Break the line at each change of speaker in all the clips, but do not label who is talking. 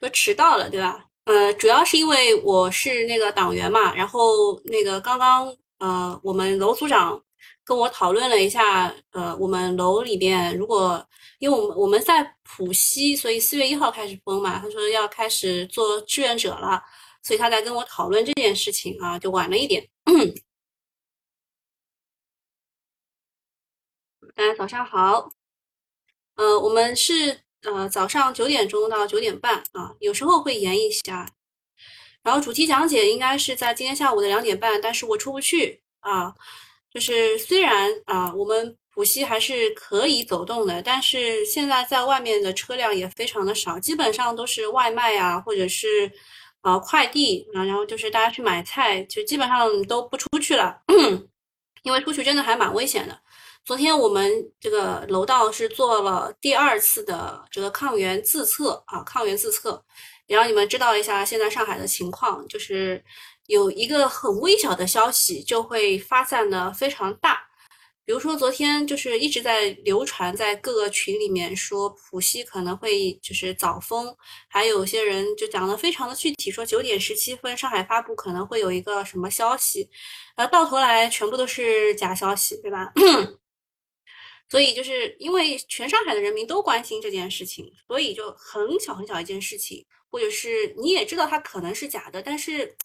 说迟到了，对吧？呃，主要是因为我是那个党员嘛，然后那个刚刚呃，我们楼组长跟我讨论了一下，呃，我们楼里边如果因为我们我们在浦西，所以四月一号开始封嘛，他说要开始做志愿者了，所以他在跟我讨论这件事情啊，就晚了一点。大家早上好，呃，我们是。呃，早上九点钟到九点半啊，有时候会延一下。然后主题讲解应该是在今天下午的两点半，但是我出不去啊。就是虽然啊，我们浦西还是可以走动的，但是现在在外面的车辆也非常的少，基本上都是外卖啊，或者是啊快递啊，然后就是大家去买菜，就基本上都不出去了，因为出去真的还蛮危险的。昨天我们这个楼道是做了第二次的这个抗原自测啊，抗原自测，也让你们知道一下现在上海的情况，就是有一个很微小的消息就会发散的非常大。比如说昨天就是一直在流传在各个群里面说浦西可能会就是早封，还有些人就讲的非常的具体，说九点十七分上海发布可能会有一个什么消息，然后到头来全部都是假消息，对吧？所以就是因为全上海的人民都关心这件事情，所以就很小很小一件事情，或者是你也知道它可能是假的，但是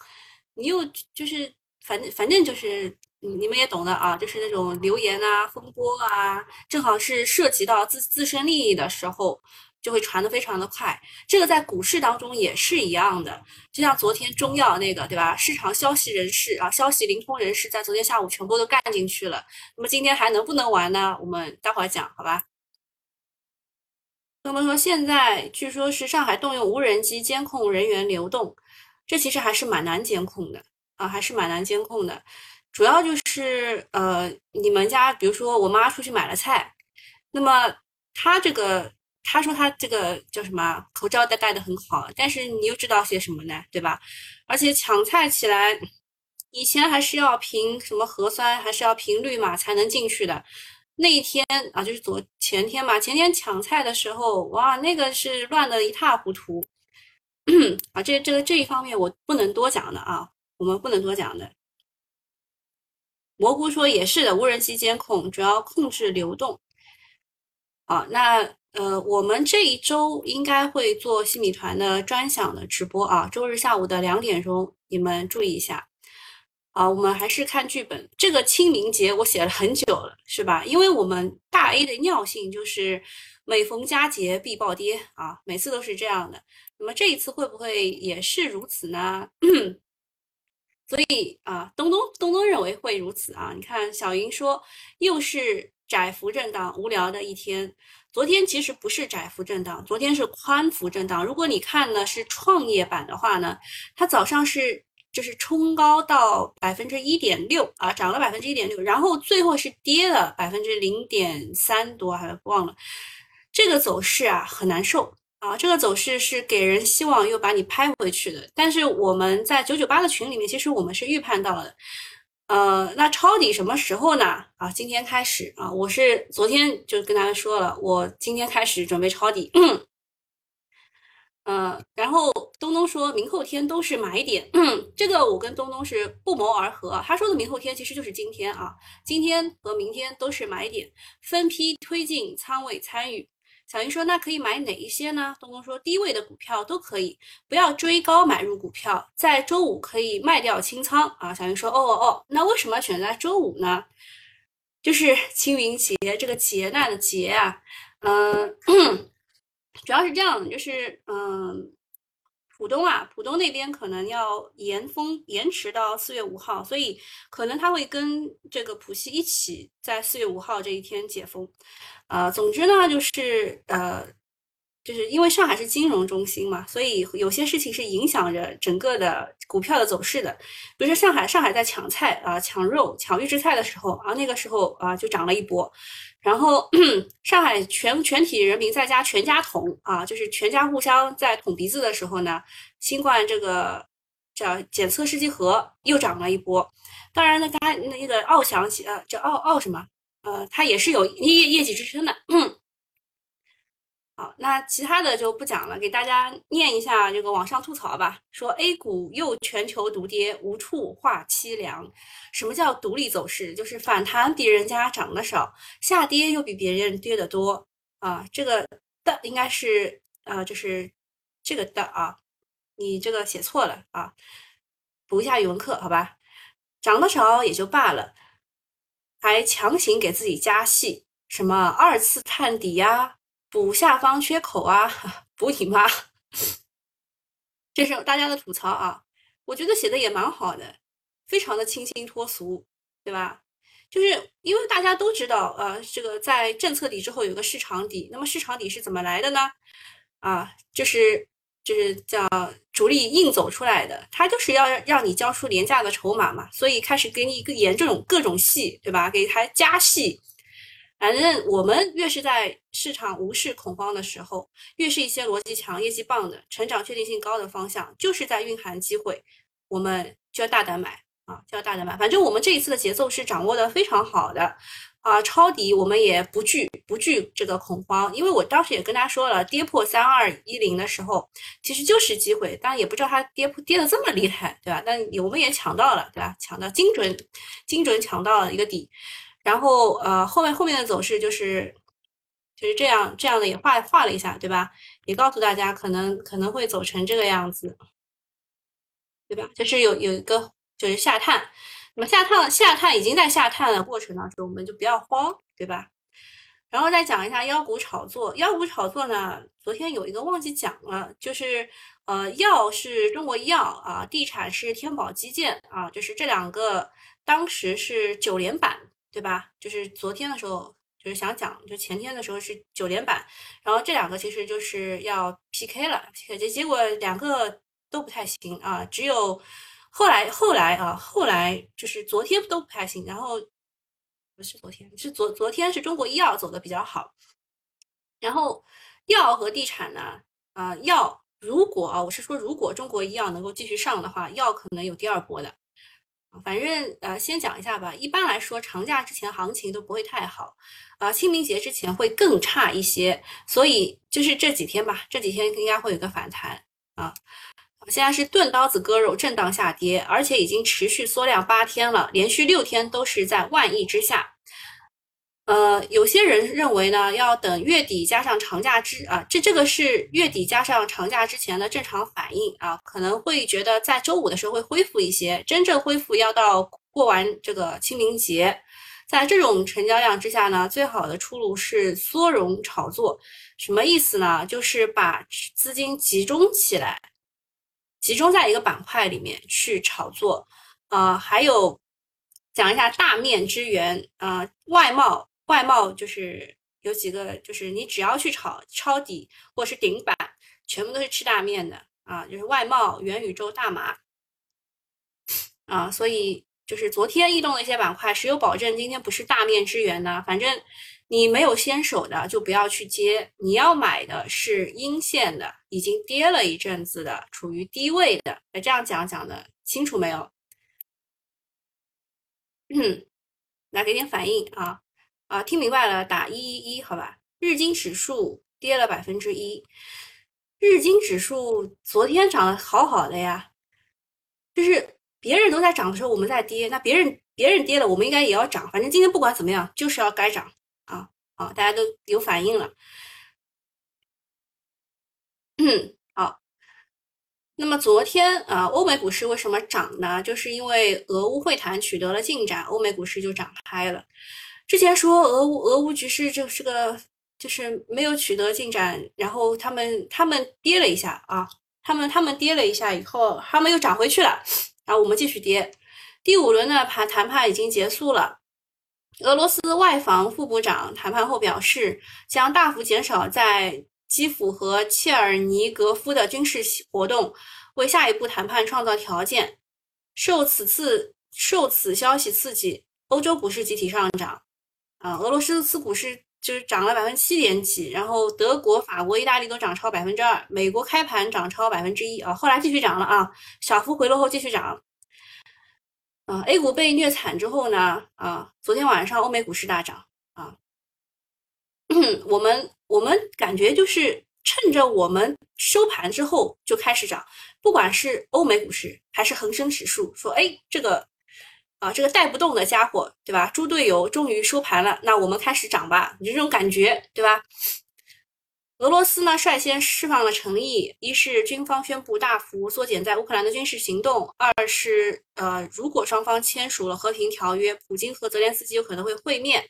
你又就是反正反正就是你们也懂的啊，就是那种流言啊、风波啊，正好是涉及到自自身利益的时候。就会传得非常的快，这个在股市当中也是一样的，就像昨天中药那个，对吧？市场消息人士啊，消息灵通人士在昨天下午全部都干进去了。那么今天还能不能玩呢？我们待会儿讲，好吧？那么说现在据说是上海动用无人机监控人员流动，这其实还是蛮难监控的啊，还是蛮难监控的。主要就是呃，你们家比如说我妈出去买了菜，那么她这个。他说他这个叫什么口罩戴戴的很好，但是你又知道些什么呢？对吧？而且抢菜起来，以前还是要凭什么核酸，还是要凭绿码才能进去的。那一天啊，就是昨前天嘛，前天抢菜的时候，哇，那个是乱的一塌糊涂。啊，这这个这一方面我不能多讲的啊，我们不能多讲的。蘑菇说也是的，无人机监控主要控制流动。好，那。呃，我们这一周应该会做新米团的专享的直播啊，周日下午的两点钟，你们注意一下。啊，我们还是看剧本。这个清明节我写了很久了，是吧？因为我们大 A 的尿性就是每逢佳节必暴跌啊，每次都是这样的。那么这一次会不会也是如此呢？所以啊，东东东东认为会如此啊。你看小云说，又是窄幅震荡，无聊的一天。昨天其实不是窄幅震荡，昨天是宽幅震荡。如果你看呢是创业板的话呢，它早上是就是冲高到百分之一点六啊，涨了百分之一点六，然后最后是跌了百分之零点三多，还忘了。这个走势啊很难受啊，这个走势是给人希望又把你拍回去的。但是我们在九九八的群里面，其实我们是预判到了。呃，那抄底什么时候呢？啊，今天开始啊，我是昨天就跟大家说了，我今天开始准备抄底。嗯，呃然后东东说明后天都是买点，这个我跟东东是不谋而合。他说的明后天其实就是今天啊，今天和明天都是买点，分批推进仓位参与。小云说：“那可以买哪一些呢？”东东说：“低位的股票都可以，不要追高买入股票，在周五可以卖掉清仓啊。”小云说：“哦哦哦，那为什么选在周五呢？就是清明节这个劫难的劫啊，嗯，主要是这样，就是嗯。”浦东啊，浦东那边可能要延封，延迟到四月五号，所以可能他会跟这个浦西一起在四月五号这一天解封。呃，总之呢，就是呃，就是因为上海是金融中心嘛，所以有些事情是影响着整个的股票的走势的。比如说上海，上海在抢菜啊，抢肉、抢预制菜的时候啊，那个时候啊就涨了一波。然后 上海全全体人民在家全家捅啊，就是全家互相在捅鼻子的时候呢，新冠这个叫检测试剂盒又涨了一波。当然呢，它那个奥翔呃叫奥奥什么呃，它也是有业业绩支撑的。嗯好，那其他的就不讲了，给大家念一下这个网上吐槽吧。说 A 股又全球独跌，无处话凄凉。什么叫独立走势？就是反弹比人家涨得少，下跌又比别人跌得多啊。这个的应该是啊，就是这个的啊，你这个写错了啊，补一下语文课好吧？涨得少也就罢了，还强行给自己加戏，什么二次探底呀？补下方缺口啊，补你妈！这是大家的吐槽啊，我觉得写的也蛮好的，非常的清新脱俗，对吧？就是因为大家都知道，呃，这个在政策底之后有个市场底，那么市场底是怎么来的呢？啊，就是就是叫主力硬走出来的，他就是要让你交出廉价的筹码嘛，所以开始给你一个演这种各种戏，对吧？给他加戏。反正我们越是在市场无视恐慌的时候，越是一些逻辑强、业绩棒的、成长确定性高的方向，就是在蕴含机会，我们就要大胆买啊，就要大胆买。反正我们这一次的节奏是掌握的非常好的啊，抄底我们也不惧不惧这个恐慌，因为我当时也跟大家说了，跌破三二一零的时候，其实就是机会，当然也不知道它跌破跌的这么厉害，对吧？但我们也抢到了，对吧？抢到精准精准抢到了一个底。然后，呃，后面后面的走势就是就是这样这样的，也画画了一下，对吧？也告诉大家可能可能会走成这个样子，对吧？就是有有一个就是下探，那么下探下探已经在下探的过程当中，我们就不要慌，对吧？然后再讲一下妖股炒作，妖股炒作呢，昨天有一个忘记讲了，就是呃，药是中国医药啊，地产是天宝基建啊，就是这两个当时是九连板。对吧？就是昨天的时候，就是想讲，就前天的时候是九连板，然后这两个其实就是要 PK 了，结结果两个都不太行啊，只有后来后来啊，后来就是昨天都不太行，然后不是昨天，是昨昨天是中国医药走的比较好，然后药和地产呢，啊药如果啊，我是说如果中国医药能够继续上的话，药可能有第二波的。反正呃，先讲一下吧。一般来说，长假之前行情都不会太好，啊，清明节之前会更差一些。所以就是这几天吧，这几天应该会有个反弹啊。现在是钝刀子割肉，震荡下跌，而且已经持续缩量八天了，连续六天都是在万亿之下。呃，有些人认为呢，要等月底加上长假之啊，这这个是月底加上长假之前的正常反应啊，可能会觉得在周五的时候会恢复一些，真正恢复要到过完这个清明节。在这种成交量之下呢，最好的出路是缩容炒作，什么意思呢？就是把资金集中起来，集中在一个板块里面去炒作。呃，还有讲一下大面之源啊，外贸。外贸就是有几个，就是你只要去炒抄底或是顶板，全部都是吃大面的啊，就是外贸、元宇宙、大麻啊，所以就是昨天异动的一些板块，谁有保证今天不是大面之源呢？反正你没有先手的就不要去接，你要买的是阴线的，已经跌了一阵子的，处于低位的。那，这样讲讲的清楚没有？嗯，来给点反应啊。啊，听明白了，打一一一，好吧。日经指数跌了百分之一，日经指数昨天涨得好好的呀，就是别人都在涨的时候，我们在跌，那别人别人跌了，我们应该也要涨，反正今天不管怎么样，就是要该涨啊，大家都有反应了。嗯，好。那么昨天啊，欧美股市为什么涨呢？就是因为俄乌会谈取得了进展，欧美股市就涨开了。之前说俄乌俄乌局势就是个就是没有取得进展，然后他们他们跌了一下啊，他们他们跌了一下以后，他们又涨回去了，然后我们继续跌。第五轮的谈谈判已经结束了，俄罗斯外防副部长谈判后表示，将大幅减少在基辅和切尔尼格夫的军事活动，为下一步谈判创造条件。受此次受此消息刺激，欧洲股市集体上涨。啊，俄罗斯次股市就是涨了百分之七点几，然后德国、法国、意大利都涨超百分之二，美国开盘涨超百分之一啊，后来继续涨了啊，小幅回落后继续涨。啊，A 股被虐惨之后呢，啊，昨天晚上欧美股市大涨啊，我们我们感觉就是趁着我们收盘之后就开始涨，不管是欧美股市还是恒生指数，说哎这个啊这个带不动的家伙，对吧？猪队友终于收盘了，那我们开始涨吧，就这种感觉，对吧？俄罗斯呢率先释放了诚意，一是军方宣布大幅缩减在乌克兰的军事行动，二是呃如果双方签署了和平条约，普京和泽连斯基有可能会会面。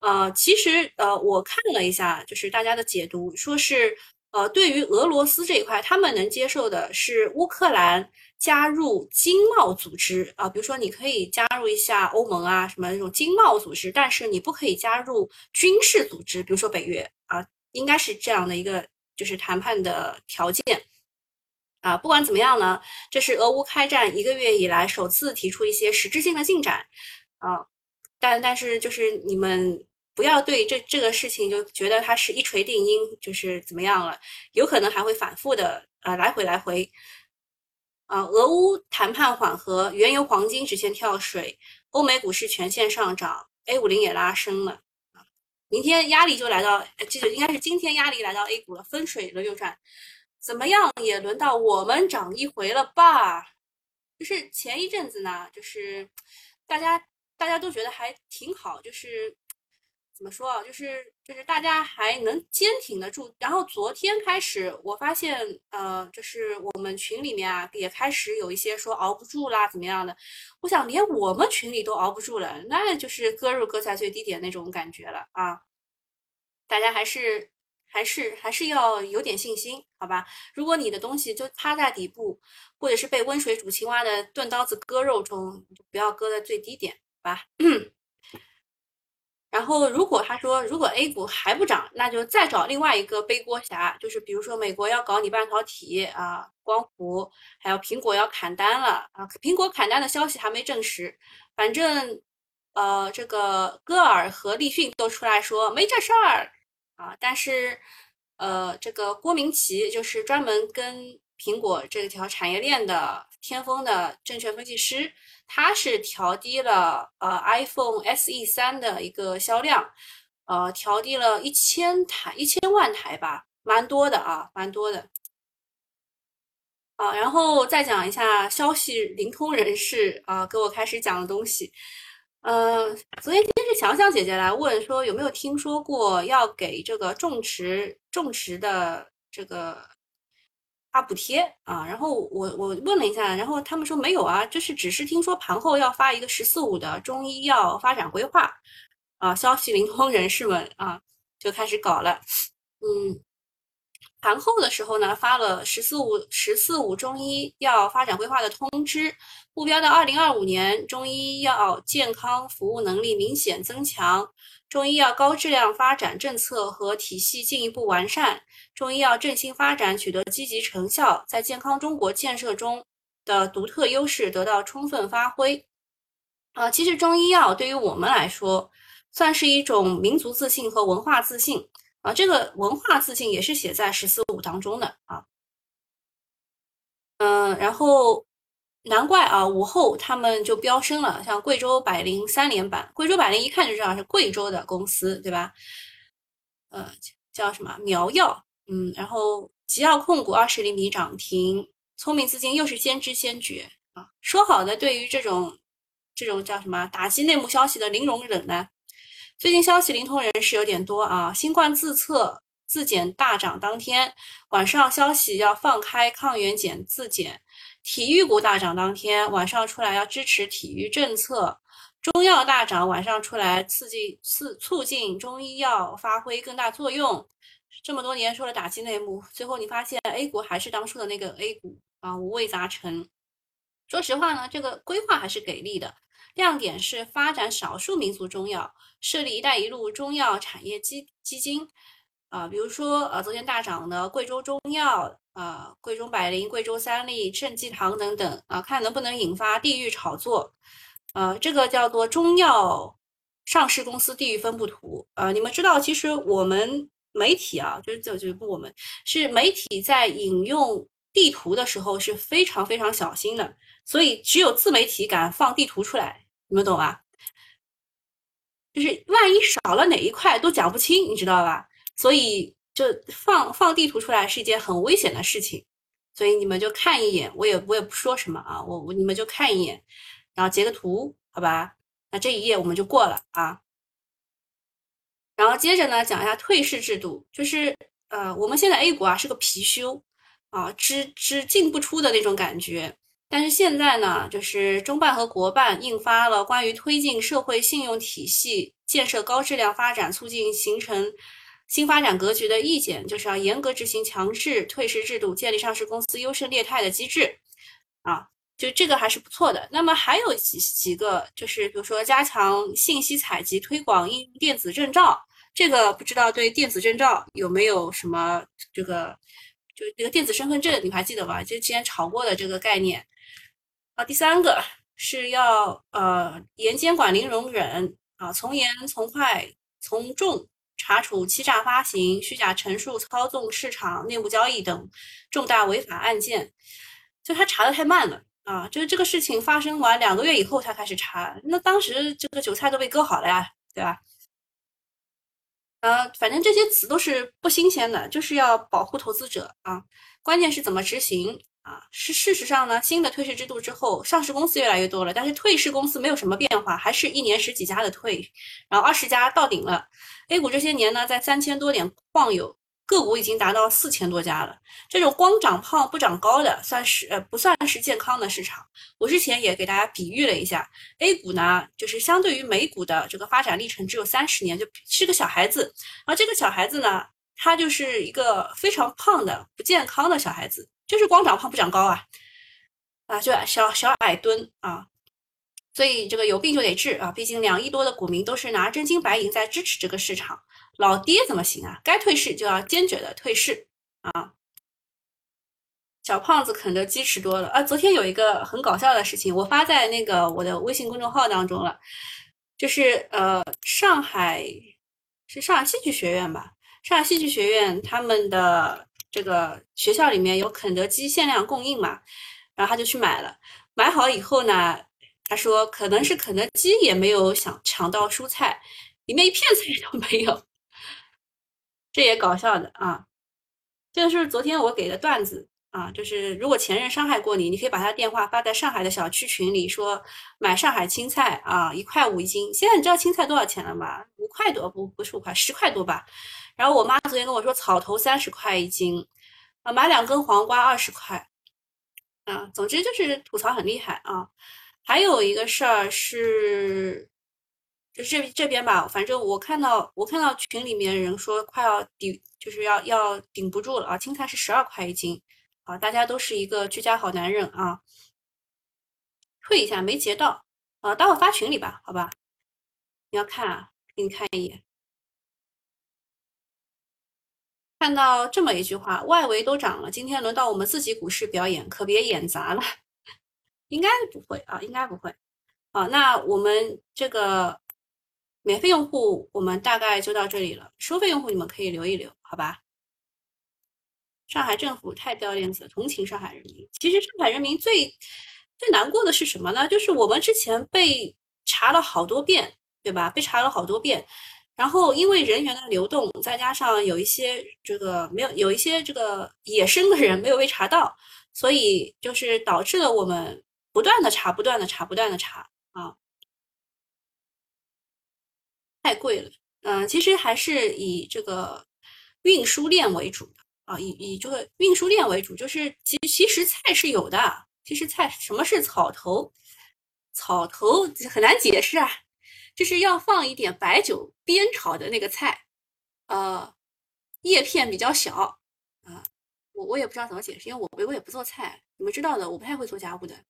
呃，其实呃我看了一下，就是大家的解读，说是呃对于俄罗斯这一块，他们能接受的是乌克兰加入经贸组织啊，比如说你可以加入一下欧盟啊什么那种经贸组织，但是你不可以加入军事组织，比如说北约。应该是这样的一个就是谈判的条件啊，不管怎么样呢，这是俄乌开战一个月以来首次提出一些实质性的进展啊，但但是就是你们不要对这这个事情就觉得它是一锤定音，就是怎么样了，有可能还会反复的呃来回来回啊，俄乌谈判缓和，原油黄金直线跳水，欧美股市全线上涨，A 五零也拉升了。明天压力就来到，这就应该是今天压力来到 A 股了，分水轮又转，怎么样也轮到我们涨一回了吧？就是前一阵子呢，就是大家大家都觉得还挺好，就是。怎么说啊？就是就是大家还能坚挺得住。然后昨天开始，我发现，呃，就是我们群里面啊，也开始有一些说熬不住啦，怎么样的？我想连我们群里都熬不住了，那就是割肉割在最低点那种感觉了啊！大家还是还是还是要有点信心，好吧？如果你的东西就趴在底部，或者是被温水煮青蛙的钝刀子割肉中，就不要割在最低点，好吧？然后，如果他说如果 A 股还不涨，那就再找另外一个背锅侠，就是比如说美国要搞你半导体啊，光伏，还有苹果要砍单了啊。苹果砍单的消息还没证实，反正呃，这个戈尔和立讯都出来说没这事儿啊。但是呃，这个郭明奇就是专门跟苹果这条产业链的天风的证券分析师。他是调低了呃 iPhone SE 三的一个销量，呃调低了一千台一千万台吧，蛮多的啊，蛮多的。啊，然后再讲一下消息灵通人士啊给我开始讲的东西。嗯，昨天今天是强强姐姐来问说有没有听说过要给这个种植种植的这个。发补贴啊，然后我我问了一下，然后他们说没有啊，就是只是听说盘后要发一个“十四五”的中医药发展规划啊，消息灵通人士们啊就开始搞了，嗯，盘后的时候呢发了“十四五”“十四五”中医药发展规划的通知，目标到二零二五年中医药健康服务能力明显增强，中医药高质量发展政策和体系进一步完善。中医药振兴发展取得积极成效，在健康中国建设中的独特优势得到充分发挥。啊，其实中医药对于我们来说，算是一种民族自信和文化自信啊。这个文化自信也是写在“十四五”当中的啊。嗯，然后难怪啊，午后他们就飙升了，像贵州百灵三连板，贵州百灵一看就知道是贵州的公司，对吧？呃，叫什么苗药？嗯，然后吉奥控股二十厘米涨停，聪明资金又是先知先觉啊！说好的对于这种这种叫什么打击内幕消息的零容忍呢？最近消息灵通人士有点多啊！新冠自测自检大涨当天晚上消息要放开抗原检自检，体育股大涨当天晚上出来要支持体育政策，中药大涨晚上出来刺激刺促进中医药发挥更大作用。这么多年说了打击内幕，最后你发现 A 股还是当初的那个 A 股啊，五味杂陈。说实话呢，这个规划还是给力的，亮点是发展少数民族中药，设立“一带一路”中药产业基基金啊，比如说呃昨天大涨的贵州中药啊，贵州百灵、贵州三利、正济堂等等啊，看能不能引发地域炒作。呃，这个叫做中药上市公司地域分布图啊，你们知道，其实我们。媒体啊，就是就就不我们是媒体在引用地图的时候是非常非常小心的，所以只有自媒体敢放地图出来，你们懂吧？就是万一少了哪一块都讲不清，你知道吧？所以就放放地图出来是一件很危险的事情，所以你们就看一眼，我也我也不说什么啊，我我你们就看一眼，然后截个图，好吧？那这一页我们就过了啊。然后接着呢，讲一下退市制度，就是呃，我们现在 A 股啊是个貔貅啊，只只进不出的那种感觉。但是现在呢，就是中办和国办印发了关于推进社会信用体系建设高质量发展、促进形成新发展格局的意见，就是要严格执行强制退市制度，建立上市公司优胜劣汰的机制。啊，就这个还是不错的。那么还有几几个，就是比如说加强信息采集推广，应用电子证照，这个不知道对电子证照有没有什么这个，就这个电子身份证，你还记得吧？就之前炒过的这个概念。啊第三个是要呃严监管零容忍啊，从严从快从重查处欺诈发行、虚假陈述、操纵市场、内幕交易等重大违法案件。就他查的太慢了啊，就是这个事情发生完两个月以后才开始查，那当时这个韭菜都被割好了呀，对吧？呃，反正这些词都是不新鲜的，就是要保护投资者啊，关键是怎么执行。啊，是事实上呢，新的退市制度之后，上市公司越来越多了，但是退市公司没有什么变化，还是一年十几家的退，然后二十家到顶了。A 股这些年呢，在三千多点晃悠，个股已经达到四千多家了。这种光长胖不长高的，算是呃不算是健康的市场。我之前也给大家比喻了一下，A 股呢，就是相对于美股的这个发展历程只有三十年，就是个小孩子。然后这个小孩子呢，他就是一个非常胖的不健康的小孩子。就是光长胖不长高啊，啊，就小小矮墩啊，所以这个有病就得治啊，毕竟两亿多的股民都是拿真金白银在支持这个市场，老爹怎么行啊？该退市就要坚决的退市啊！小胖子肯德基吃多了啊！昨天有一个很搞笑的事情，我发在那个我的微信公众号当中了，就是呃，上海是上海戏剧学院吧？上海戏剧学院他们的。这个学校里面有肯德基限量供应嘛，然后他就去买了。买好以后呢，他说可能是肯德基也没有想抢到蔬菜，里面一片菜都没有。这也搞笑的啊！这个是昨天我给的段子啊，就是如果前任伤害过你，你可以把他电话发在上海的小区群里，说买上海青菜啊，一块五一斤。现在你知道青菜多少钱了吗？五块多不不是五块，十块多吧。然后我妈昨天跟我说，草头三十块一斤，啊，买两根黄瓜二十块，啊，总之就是吐槽很厉害啊。还有一个事儿是，就是就这这边吧，反正我看到我看到群里面人说快要顶，就是要要顶不住了啊。青菜是十二块一斤，啊，大家都是一个居家好男人啊。退一下没截到，啊，待会发群里吧，好吧？你要看啊，给你看一眼。看到这么一句话，外围都涨了，今天轮到我们自己股市表演，可别演砸了。应该不会啊，应该不会。啊，那我们这个免费用户，我们大概就到这里了。收费用户你们可以留一留，好吧？上海政府太掉链子，同情上海人民。其实上海人民最最难过的是什么呢？就是我们之前被查了好多遍，对吧？被查了好多遍。然后，因为人员的流动，再加上有一些这个没有有一些这个野生的人没有被查到，所以就是导致了我们不断的查、不断的查、不断的查啊，太贵了。嗯，其实还是以这个运输链为主的啊，以以这个运输链为主，就是其其实菜是有的，其实菜什么是草头？草头很难解释啊。就是要放一点白酒煸炒的那个菜，呃，叶片比较小，啊，我我也不知道怎么解释，因为我我也不做菜，你们知道的，我不太会做家务的，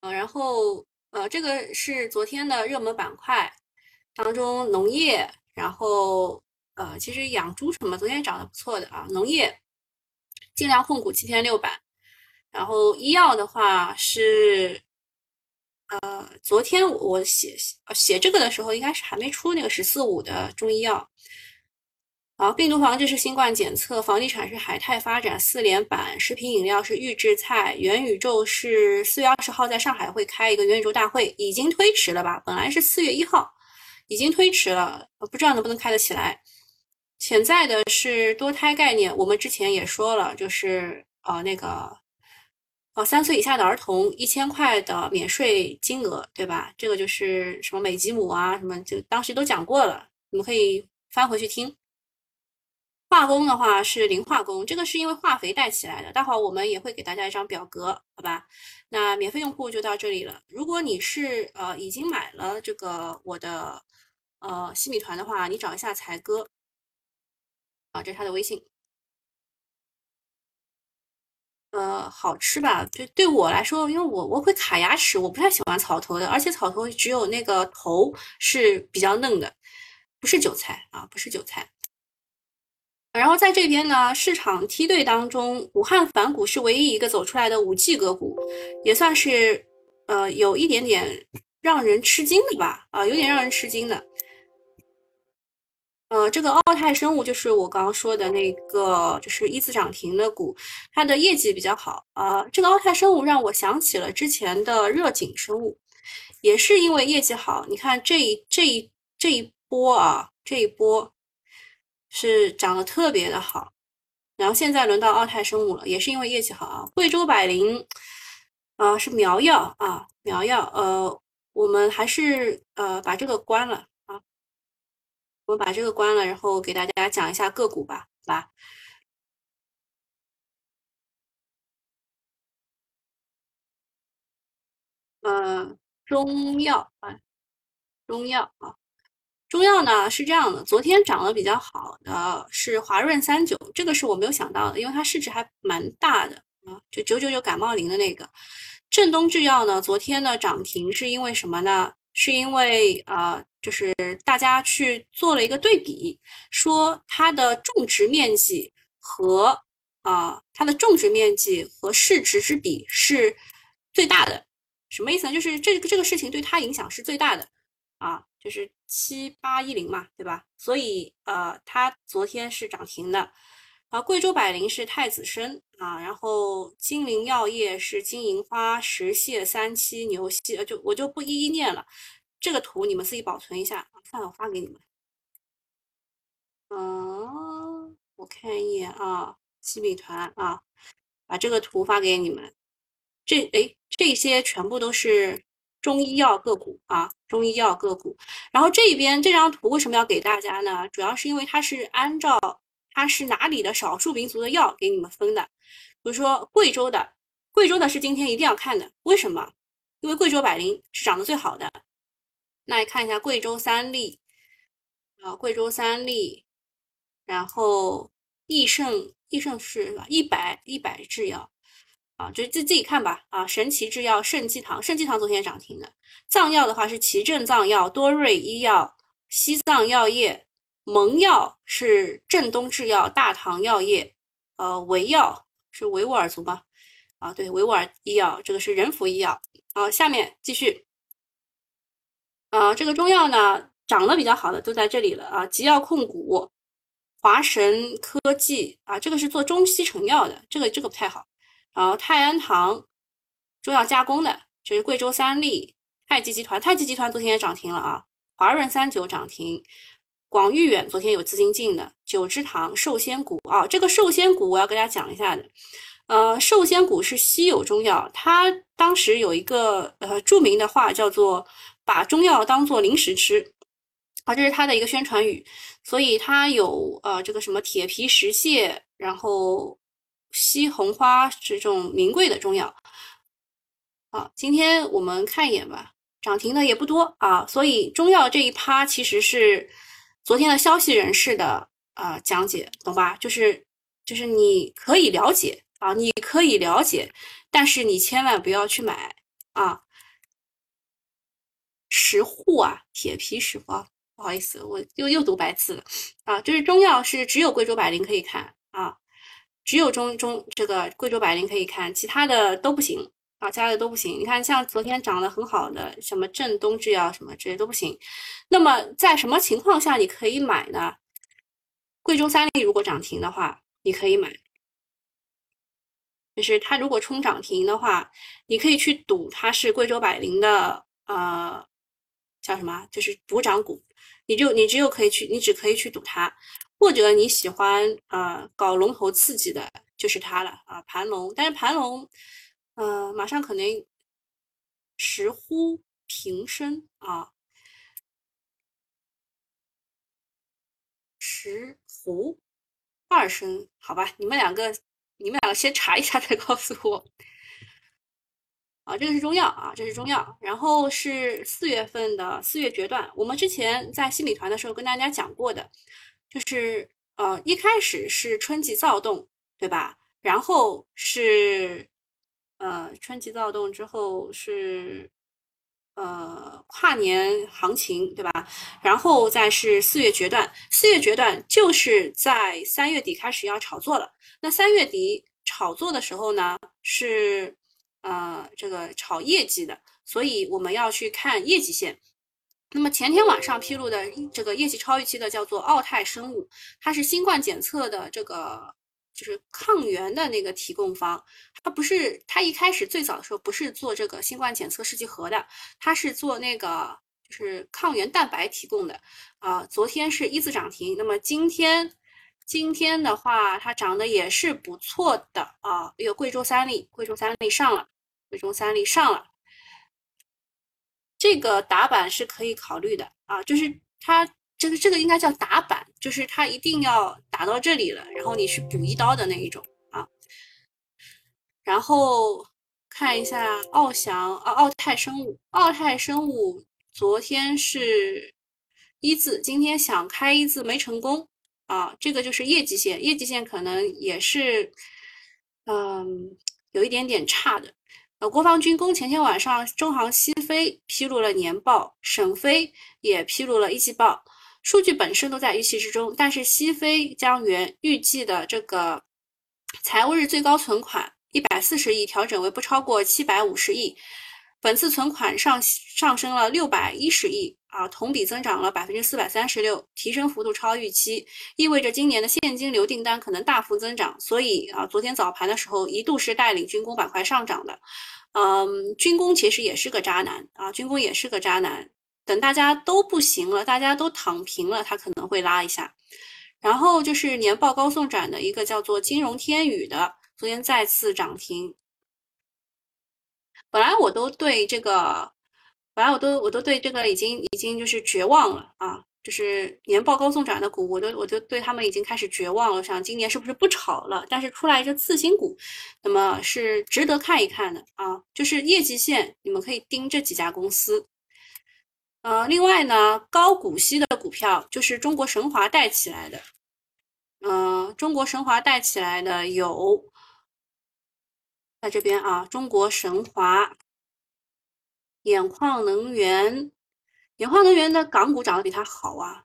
呃，然后呃，这个是昨天的热门板块当中农业，然后呃，其实养猪什么昨天涨得不错的啊，农业尽量控股七天六板，然后医药的话是。呃，昨天我写写写这个的时候，应该是还没出那个“十四五”的中医药。好，病毒防治是新冠检测，房地产是海泰发展，四连板，食品饮料是预制菜，元宇宙是四月二十号在上海会开一个元宇宙大会，已经推迟了吧？本来是四月一号，已经推迟了，不知道能不能开得起来。潜在的是多胎概念，我们之前也说了，就是呃那个呃三岁以下的儿童一千块的免税金额，对吧？这个就是什么美吉姆啊，什么就当时都讲过了，你们可以翻回去听。化工的话是磷化工，这个是因为化肥带起来的。待会儿我们也会给大家一张表格，好吧？那免费用户就到这里了。如果你是呃已经买了这个我的呃西米团的话，你找一下才哥。啊，这是他的微信。呃，好吃吧？对，对我来说，因为我我会卡牙齿，我不太喜欢草头的，而且草头只有那个头是比较嫩的，不是韭菜啊，不是韭菜。然后在这边呢，市场梯队当中，武汉反股是唯一一个走出来的五 G 个股，也算是呃有一点点让人吃惊的吧？啊，有点让人吃惊的。呃，这个奥泰生物就是我刚刚说的那个，就是一字涨停的股，它的业绩比较好啊。这个奥泰生物让我想起了之前的热景生物，也是因为业绩好。你看这一这一这一波啊，这一波是涨得特别的好。然后现在轮到奥泰生物了，也是因为业绩好啊。贵州百灵啊，是苗药啊，苗药。呃，我们还是呃把这个关了啊。我们把这个关了，然后给大家讲一下个股吧，好吧？呃，中药啊，中药啊，中药呢是这样的，昨天涨得比较好的是华润三九，这个是我没有想到的，因为它市值还蛮大的啊，就九九九感冒灵的那个。正东制药呢，昨天的涨停是因为什么呢？是因为啊。就是大家去做了一个对比，说它的种植面积和啊它的种植面积和市值之比是最大的，什么意思呢？就是这个这个事情对它影响是最大的啊，就是七八一零嘛，对吧？所以呃，它昨天是涨停的，啊，贵州百灵是太子参啊，然后金陵药业是金银花、石蟹、三七、牛膝，就我就不一一念了。这个图你们自己保存一下，算了，我发给你们。嗯，我看一眼啊，西米团啊，把这个图发给你们。这哎，这些全部都是中医药个股啊，中医药个股。然后这边这张图为什么要给大家呢？主要是因为它是按照它是哪里的少数民族的药给你们分的。比如说贵州的，贵州的是今天一定要看的。为什么？因为贵州百灵是涨得最好的。那来看一下贵州三利，啊，贵州三利，然后益盛，益盛是吧？一百一百制药，啊，就自自己看吧，啊，神奇制药、圣济堂，圣济堂昨天涨停的。藏药的话是奇正藏药、多瑞医药、西藏药业，蒙药是正东制药、大唐药业，呃，维药是维吾尔族吗？啊，对，维吾尔医药，这个是仁福医药。好，下面继续。啊，这个中药呢，涨得比较好的都在这里了啊！吉药控股、华神科技啊，这个是做中西成药的，这个这个不太好。然后泰安堂中药加工的，这是贵州三利、太极集团，太极集团昨天也涨停了啊！华润三九涨停，广誉远昨天有资金进的，九芝堂寿仙谷啊，这个寿仙谷我要跟大家讲一下的。呃，寿仙谷是稀有中药，它当时有一个呃著名的话叫做。把中药当做零食吃，啊，这是它的一个宣传语，所以它有呃这个什么铁皮石蟹，然后西红花是这种名贵的中药。好，今天我们看一眼吧，涨停的也不多啊，所以中药这一趴其实是昨天的消息人士的啊讲解，懂吧？就是就是你可以了解啊，你可以了解，但是你千万不要去买啊。石斛啊，铁皮石斛，不好意思，我又又读白字了啊。就是中药是只有贵州百灵可以看啊，只有中中这个贵州百灵可以看，其他的都不行啊，其他的都不行。你看，像昨天涨得很好的什么正东制药什么这些都不行。那么在什么情况下你可以买呢？贵州三力如果涨停的话，你可以买，就是它如果冲涨停的话，你可以去赌它是贵州百灵的呃。叫什么？就是补涨股，你就你只有可以去，你只可以去赌它。或者你喜欢啊搞龙头刺激的，就是它了啊盘龙。但是盘龙，呃，马上可能石呼平生啊，石斛二声，好吧，你们两个，你们两个先查一下再告诉我。啊，这个是中药啊，这是中药。然后是四月份的四月决断，我们之前在心理团的时候跟大家讲过的，就是呃一开始是春季躁动，对吧？然后是呃春季躁动之后是呃跨年行情，对吧？然后再是四月决断，四月决断就是在三月底开始要炒作了。那三月底炒作的时候呢，是。呃，这个炒业绩的，所以我们要去看业绩线。那么前天晚上披露的这个业绩超预期的叫做奥泰生物，它是新冠检测的这个就是抗原的那个提供方，它不是它一开始最早的时候不是做这个新冠检测试剂盒的，它是做那个就是抗原蛋白提供的。啊，昨天是一字涨停，那么今天今天的话它涨得也是不错的啊，有贵州三粒，贵州三粒上了。贵州三例上了，这个打板是可以考虑的啊，就是它这个这个应该叫打板，就是它一定要打到这里了，然后你去补一刀的那一种啊。然后看一下奥翔啊，奥泰生物，奥泰生物昨天是一字，今天想开一字没成功啊，这个就是业绩线，业绩线可能也是嗯有一点点差的。呃，国防军工前天晚上，中航西飞披露了年报，沈飞也披露了一季报，数据本身都在预期之中，但是西飞将原预计的这个财务日最高存款一百四十亿调整为不超过七百五十亿。本次存款上上升了六百一十亿啊，同比增长了百分之四百三十六，提升幅度超预期，意味着今年的现金流订单可能大幅增长。所以啊，昨天早盘的时候一度是带领军工板块上涨的。嗯，军工其实也是个渣男啊，军工也是个渣男。等大家都不行了，大家都躺平了，他可能会拉一下。然后就是年报高送转的一个叫做金融天宇的，昨天再次涨停。本来我都对这个，本来我都我都对这个已经已经就是绝望了啊！就是年报高送转的股，我都我就对他们已经开始绝望了，想今年是不是不炒了？但是出来一个次新股，那么是值得看一看的啊！就是业绩线，你们可以盯这几家公司。呃，另外呢，高股息的股票就是中国神华带起来的，嗯，中国神华带起来的有。在这边啊，中国神华、眼矿能源、眼矿能源的港股涨得比它好啊。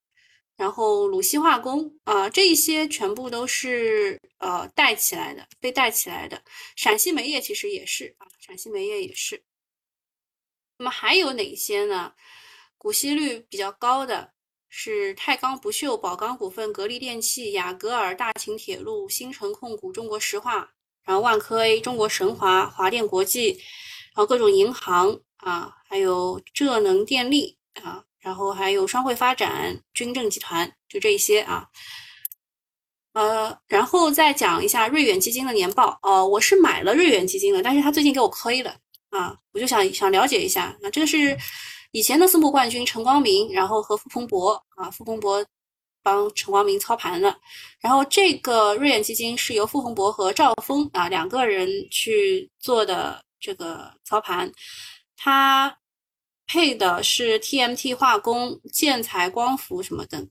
然后鲁西化工啊，这一些全部都是呃带起来的，被带起来的。陕西煤业其实也是啊，陕西煤业也是。那么还有哪些呢？股息率比较高的是太钢不锈、宝钢股份、格力电器、雅戈尔、大秦铁路、新城控股、中国石化。然后万科 A、中国神华、华电国际，然后各种银行啊，还有浙能电力啊，然后还有双汇发展、军政集团，就这一些啊。呃，然后再讲一下瑞远基金的年报。哦，我是买了瑞远基金的，但是他最近给我亏了啊，我就想想了解一下。那这个是以前的私募冠军陈光明，然后和傅鹏博啊，傅鹏博。帮陈光明操盘的，然后这个瑞远基金是由傅鹏博和赵峰啊两个人去做的这个操盘，他配的是 TMT 化工、建材、光伏什么等，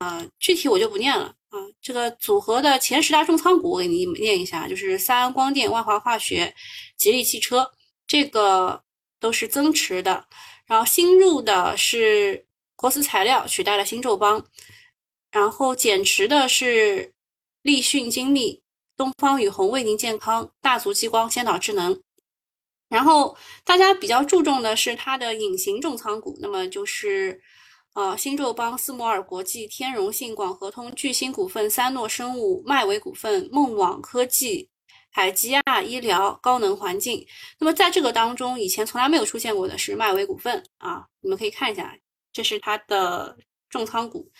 呃，具体我就不念了啊。这个组合的前十大重仓股我给你念一下，就是三安光电、万华化学、吉利汽车，这个都是增持的，然后新入的是。国思材料取代了新宙邦，然后减持的是立讯精密、东方雨虹、为您健康、大族激光、先导智能。然后大家比较注重的是它的隐形重仓股，那么就是呃新宙邦、斯摩尔国际、天荣信、广和通、巨星股份、三诺生物、迈维股份、梦网科技、海吉亚医疗、高能环境。那么在这个当中，以前从来没有出现过的是迈维股份啊，你们可以看一下。这是它的重仓股，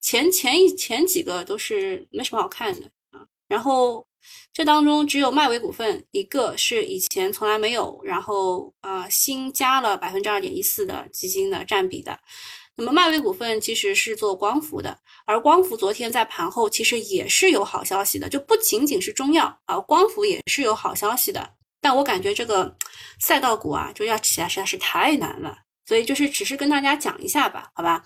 前前一前几个都是没什么好看的啊。然后这当中只有迈威股份一个是以前从来没有，然后呃新加了百分之二点一四的基金的占比的。那么迈威股份其实是做光伏的，而光伏昨天在盘后其实也是有好消息的，就不仅仅是中药啊，光伏也是有好消息的。但我感觉这个赛道股啊，就要起来实在是太难了，所以就是只是跟大家讲一下吧，好吧？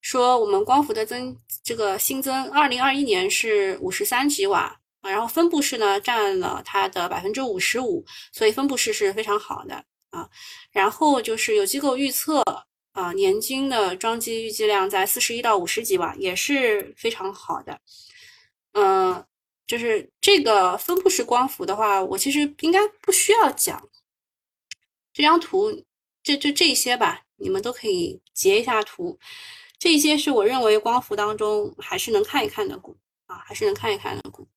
说我们光伏的增这个新增，二零二一年是五十三吉瓦然后分布式呢占了它的百分之五十五，所以分布式是非常好的啊。然后就是有机构预测。啊，年均的装机预计量在四十一到五十几瓦，也是非常好的。嗯，就是这个分布式光伏的话，我其实应该不需要讲这张图，这就这些吧，你们都可以截一下图。这些是我认为光伏当中还是能看一看的股啊，还是能看一看的股。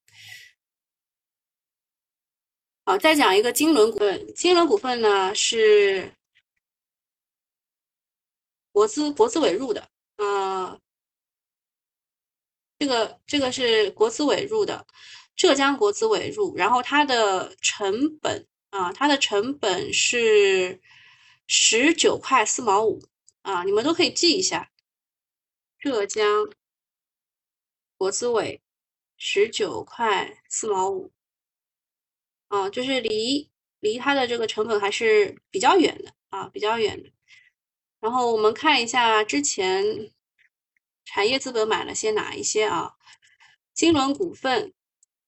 好，再讲一个金轮股份，金轮股份呢是。国资国资委入的，呃，这个这个是国资委入的，浙江国资委入，然后它的成本啊，它的成本是十九块四毛五啊，你们都可以记一下，浙江国资委十九块四毛五，啊，就是离离它的这个成本还是比较远的啊，比较远的。然后我们看一下之前产业资本买了些哪一些啊？金轮股份，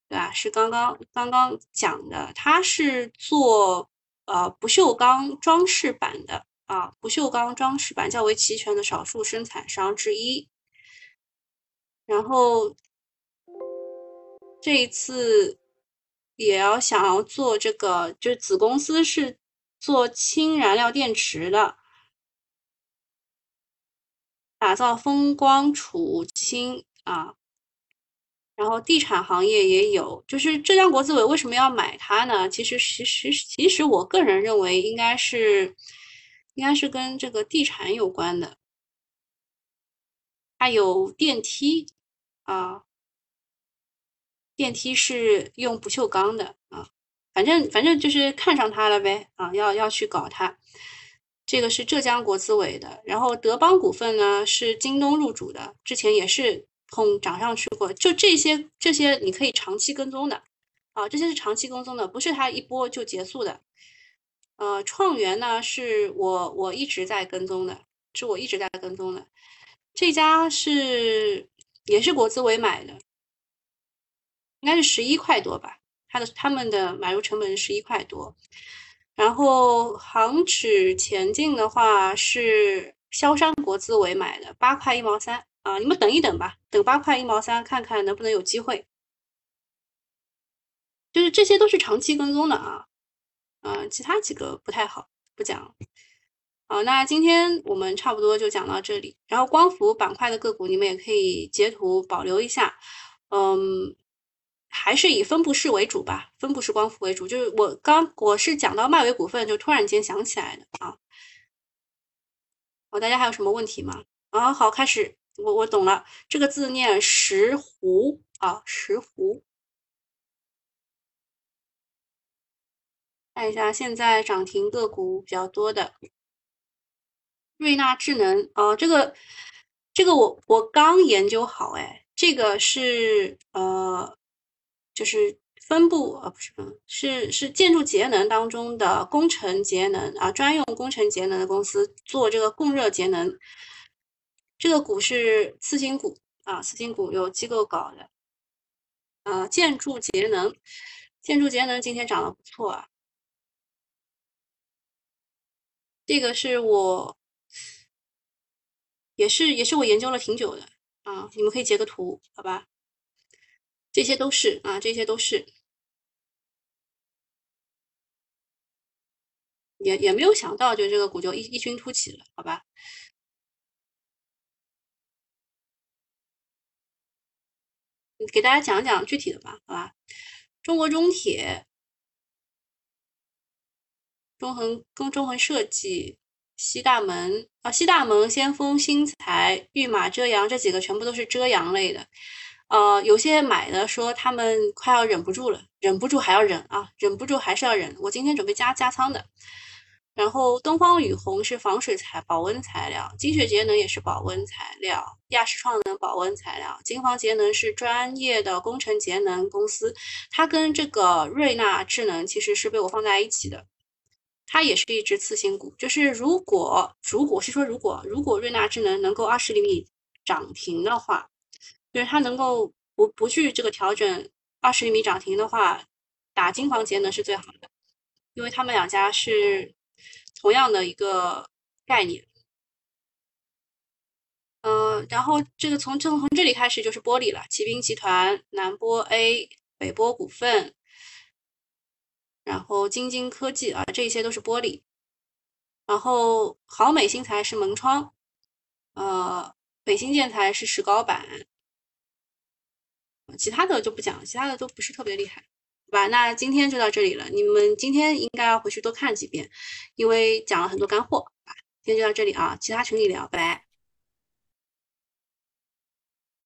对吧？是刚刚刚刚讲的，它是做呃不锈钢装饰板的啊，不锈钢装饰板较为齐全的少数生产商之一。然后这一次也要想要做这个，就是子公司是做氢燃料电池的。打造风光储氢啊，然后地产行业也有，就是浙江国资委为什么要买它呢？其实，其实，其实我个人认为应该是，应该是跟这个地产有关的。它有电梯啊，电梯是用不锈钢的啊，反正反正就是看上它了呗啊，要要去搞它。这个是浙江国资委的，然后德邦股份呢是京东入主的，之前也是碰涨上去过，就这些这些你可以长期跟踪的，啊，这些是长期跟踪的，不是它一波就结束的。呃，创元呢是我我一直在跟踪的，是我一直在跟踪的，这家是也是国资委买的，应该是十一块多吧，它的他们的买入成本是十一块多。然后航尺前进的话是萧山国资委买的八块一毛三啊，你们等一等吧，等八块一毛三看看能不能有机会。就是这些都是长期跟踪的啊，嗯，其他几个不太好不讲。好，那今天我们差不多就讲到这里。然后光伏板块的个股你们也可以截图保留一下，嗯。还是以分布式为主吧，分布式光伏为主。就是我刚我是讲到迈维股份，就突然间想起来的啊。好，大家还有什么问题吗？啊，好，开始，我我懂了，这个字念石斛啊，石斛。看一下现在涨停个股比较多的，瑞纳智能啊，这个这个我我刚研究好，哎，这个是呃。就是分布啊，不是，是是建筑节能当中的工程节能啊，专用工程节能的公司做这个供热节能，这个股是次新股啊，次新股有机构搞的，呃，建筑节能，建筑节能今天涨得不错啊，这个是我也是也是我研究了挺久的啊，你们可以截个图，好吧？这些都是啊，这些都是，也也没有想到，就这个股就一异军突起了，好吧？给大家讲讲具体的吧，好吧？中国中铁、中恒、跟中恒设计、西大门啊，西大门、先锋、新材、御马、遮阳这几个全部都是遮阳类的。呃，有些买的说他们快要忍不住了，忍不住还要忍啊，忍不住还是要忍。我今天准备加加仓的。然后东方雨虹是防水材、保温材料，金雪节能也是保温材料，亚视创能保温材料，金房节能是专业的工程节能公司，它跟这个瑞纳智能其实是被我放在一起的，它也是一只次新股，就是如果如果是说如果如果瑞纳智能能够二十厘米涨停的话。就是它能够不不去这个调整二十厘米涨停的话，打金房节能是最好的，因为他们两家是同样的一个概念。嗯，然后这个从从从这里开始就是玻璃了，启斌集团、南玻 A、北玻股份，然后京津科技啊，这些都是玻璃。然后好美新材是门窗，呃，北新建材是石膏板。其他的就不讲了，其他的都不是特别厉害，好吧？那今天就到这里了，你们今天应该要回去多看几遍，因为讲了很多干货，好吧？今天就到这里啊，其他群里聊，拜拜。